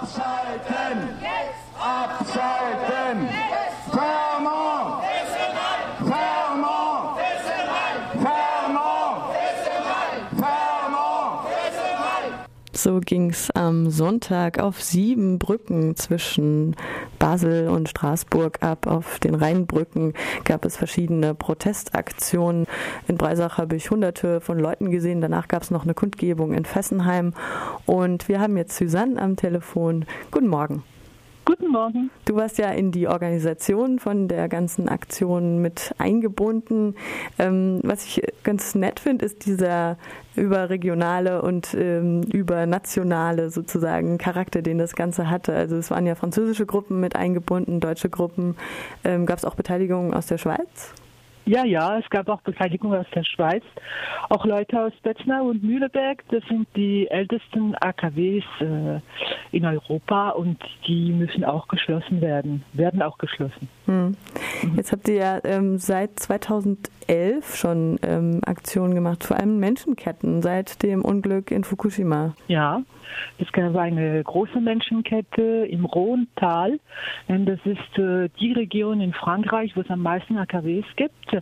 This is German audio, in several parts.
Abschalten! Abschalten! Fermont! So ging es am Sonntag auf sieben Brücken zwischen Basel und Straßburg ab. Auf den Rheinbrücken gab es verschiedene Protestaktionen. In Breisach habe ich hunderte von Leuten gesehen. Danach gab es noch eine Kundgebung in Fessenheim. Und wir haben jetzt Susanne am Telefon. Guten Morgen. Guten Morgen. Du warst ja in die Organisation von der ganzen Aktion mit eingebunden. Ähm, was ich ganz nett finde, ist dieser überregionale und ähm, übernationale sozusagen Charakter, den das Ganze hatte. Also es waren ja französische Gruppen mit eingebunden, deutsche Gruppen. Ähm, Gab es auch Beteiligung aus der Schweiz? Ja, ja, es gab auch Beteiligung aus der Schweiz. Auch Leute aus Betznau und Mühleberg, das sind die ältesten AKWs äh, in Europa und die müssen auch geschlossen werden, werden auch geschlossen. Hm. Jetzt habt ihr ja ähm, seit 2011 schon ähm, Aktionen gemacht, vor allem Menschenketten seit dem Unglück in Fukushima. Ja, es gab eine große Menschenkette im Rhontal. Das ist äh, die Region in Frankreich, wo es am meisten AKWs gibt.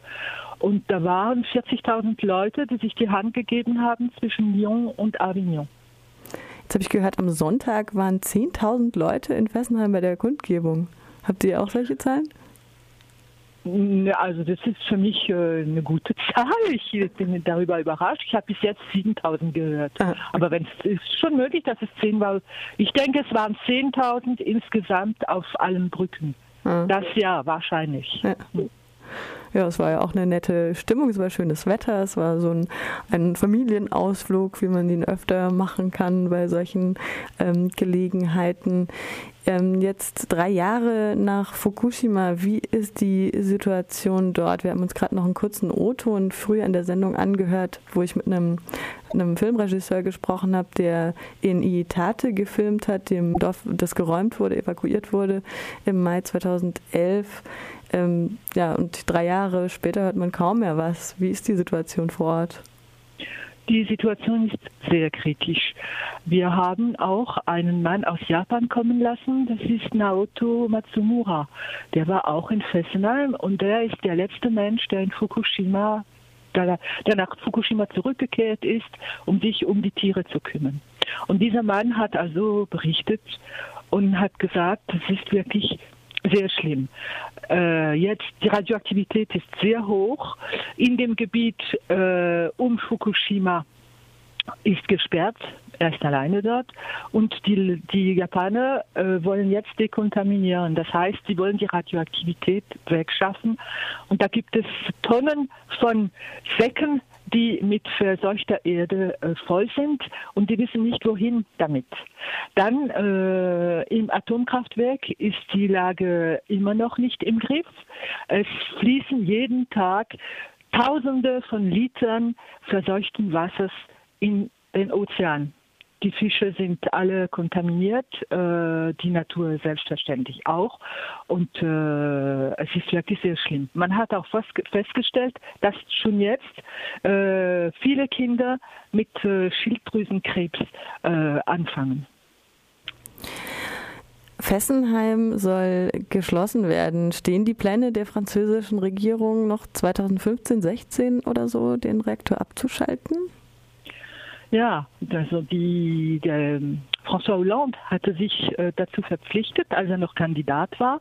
Und da waren 40.000 Leute, die sich die Hand gegeben haben zwischen Lyon und Avignon. Jetzt habe ich gehört, am Sonntag waren 10.000 Leute in Fessenheim bei der Kundgebung. Habt ihr auch solche Zahlen? Also das ist für mich äh, eine gute Zahl. Ich bin darüber überrascht. Ich habe bis jetzt 7000 gehört. Ah. Aber wenn es ist schon möglich, dass es 10 war. Ich denke, es waren 10.000 insgesamt auf allen Brücken. Ah. Das ja, wahrscheinlich. Ja. Ja, es war ja auch eine nette Stimmung, es war schönes Wetter, es war so ein, ein Familienausflug, wie man ihn öfter machen kann bei solchen ähm, Gelegenheiten. Ähm, jetzt drei Jahre nach Fukushima, wie ist die Situation dort? Wir haben uns gerade noch einen kurzen O-Ton früher in der Sendung angehört, wo ich mit einem, einem Filmregisseur gesprochen habe, der in Iitate gefilmt hat, dem Dorf, das geräumt wurde, evakuiert wurde im Mai 2011. Ähm, ja, und drei Jahre später hört man kaum mehr was. Wie ist die Situation vor Ort? Die Situation ist sehr kritisch. Wir haben auch einen Mann aus Japan kommen lassen, das ist Naoto Matsumura. Der war auch in Fessenheim und der ist der letzte Mensch, der in Fukushima, der, nach Fukushima zurückgekehrt ist, um sich um die Tiere zu kümmern. Und dieser Mann hat also berichtet und hat gesagt, es ist wirklich sehr schlimm. Äh, jetzt die Radioaktivität ist sehr hoch. In dem Gebiet äh, um Fukushima ist gesperrt. Er ist alleine dort. Und die, die Japaner äh, wollen jetzt dekontaminieren. Das heißt, sie wollen die Radioaktivität wegschaffen. Und da gibt es Tonnen von Säcken die mit verseuchter Erde äh, voll sind und die wissen nicht, wohin damit. Dann äh, im Atomkraftwerk ist die Lage immer noch nicht im Griff. Es fließen jeden Tag Tausende von Litern verseuchten Wassers in den Ozean. Die Fische sind alle kontaminiert, äh, die Natur selbstverständlich auch. Und äh, es ist wirklich sehr schlimm. Man hat auch festgestellt, dass schon jetzt äh, viele Kinder mit äh, Schilddrüsenkrebs äh, anfangen. Fessenheim soll geschlossen werden. Stehen die Pläne der französischen Regierung noch 2015, 16 oder so, den Reaktor abzuschalten? Ja, also die, der François Hollande hatte sich äh, dazu verpflichtet, als er noch Kandidat war,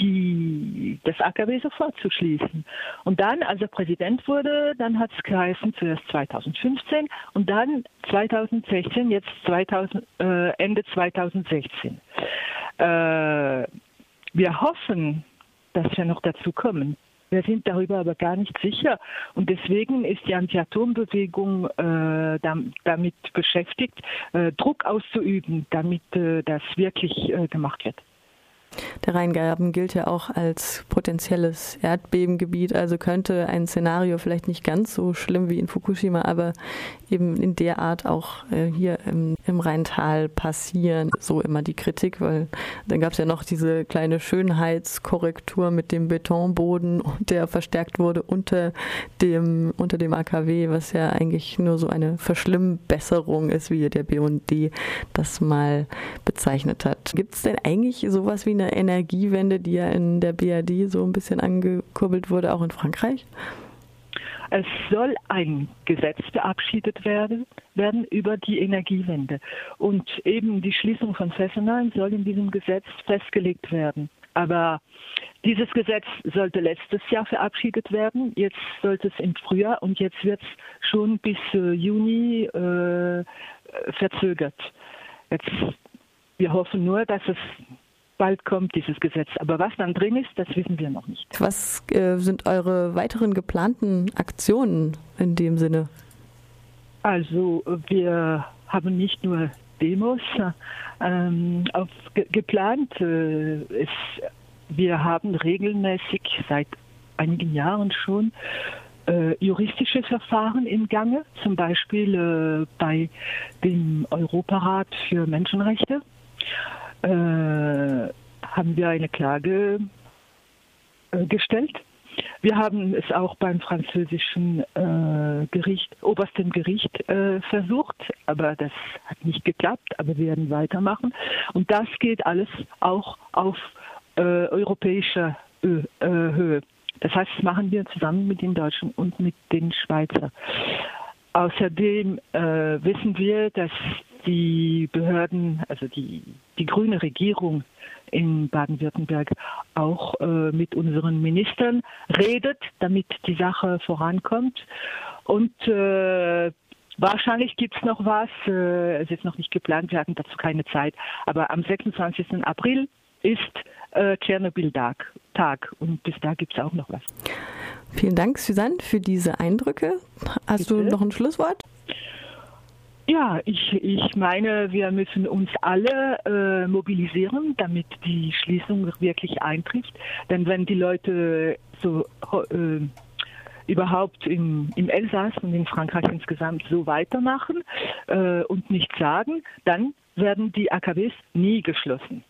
die, das AKW sofort zu schließen. Und dann, als er Präsident wurde, dann hat es geheißen, zuerst 2015 und dann 2016, jetzt 2000, äh, Ende 2016. Äh, wir hoffen, dass wir noch dazu kommen. Wir sind darüber aber gar nicht sicher. Und deswegen ist die Anti-Atom-Bewegung äh, damit beschäftigt, äh, Druck auszuüben, damit äh, das wirklich äh, gemacht wird. Der Rheingraben gilt ja auch als potenzielles Erdbebengebiet, also könnte ein Szenario vielleicht nicht ganz so schlimm wie in Fukushima, aber eben in der Art auch äh, hier im, im Rheintal passieren. So immer die Kritik, weil dann gab es ja noch diese kleine Schönheitskorrektur mit dem Betonboden, der verstärkt wurde unter dem, unter dem AKW, was ja eigentlich nur so eine Verschlimmbesserung ist, wie der BUND das mal bezeichnet hat. Gibt es denn eigentlich sowas wie eine Energiewende, die ja in der BRD so ein bisschen angekurbelt wurde, auch in Frankreich? Es soll ein Gesetz verabschiedet werden, werden über die Energiewende. Und eben die Schließung von Fessenheim soll in diesem Gesetz festgelegt werden. Aber dieses Gesetz sollte letztes Jahr verabschiedet werden. Jetzt sollte es im Frühjahr und jetzt wird es schon bis äh, Juni äh, verzögert. Jetzt, wir hoffen nur, dass es bald kommt, dieses Gesetz. Aber was dann drin ist, das wissen wir noch nicht. Was äh, sind eure weiteren geplanten Aktionen in dem Sinne? Also wir haben nicht nur Demos ähm, auf, ge geplant. Äh, es, wir haben regelmäßig seit einigen Jahren schon äh, juristische Verfahren im Gange, zum Beispiel äh, bei dem Europarat für Menschenrechte äh, haben wir eine Klage äh, gestellt. Wir haben es auch beim französischen äh, Gericht, obersten Gericht äh, versucht, aber das hat nicht geklappt, aber wir werden weitermachen. Und das geht alles auch auf äh, europäischer äh, Höhe. Das heißt, das machen wir zusammen mit den Deutschen und mit den Schweizer. Außerdem wissen wir, dass die Behörden, also die, die grüne Regierung in Baden-Württemberg auch äh, mit unseren Ministern redet, damit die Sache vorankommt. Und äh, Wahrscheinlich gibt es noch was, äh, es ist noch nicht geplant, wir hatten dazu keine Zeit, aber am 26. April ist äh, Tschernobyl-Tag Tag, und bis da gibt es auch noch was. Vielen Dank, Susanne, für diese Eindrücke. Hast Bitte? du noch ein Schlusswort? Ja, ich, ich meine, wir müssen uns alle äh, mobilisieren, damit die Schließung wirklich eintrifft. Denn wenn die Leute so äh, überhaupt im, im Elsass und in Frankreich insgesamt so weitermachen äh, und nichts sagen, dann werden die AKWs nie geschlossen.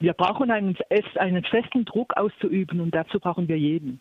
Wir brauchen einen, einen festen Druck auszuüben und dazu brauchen wir jeden.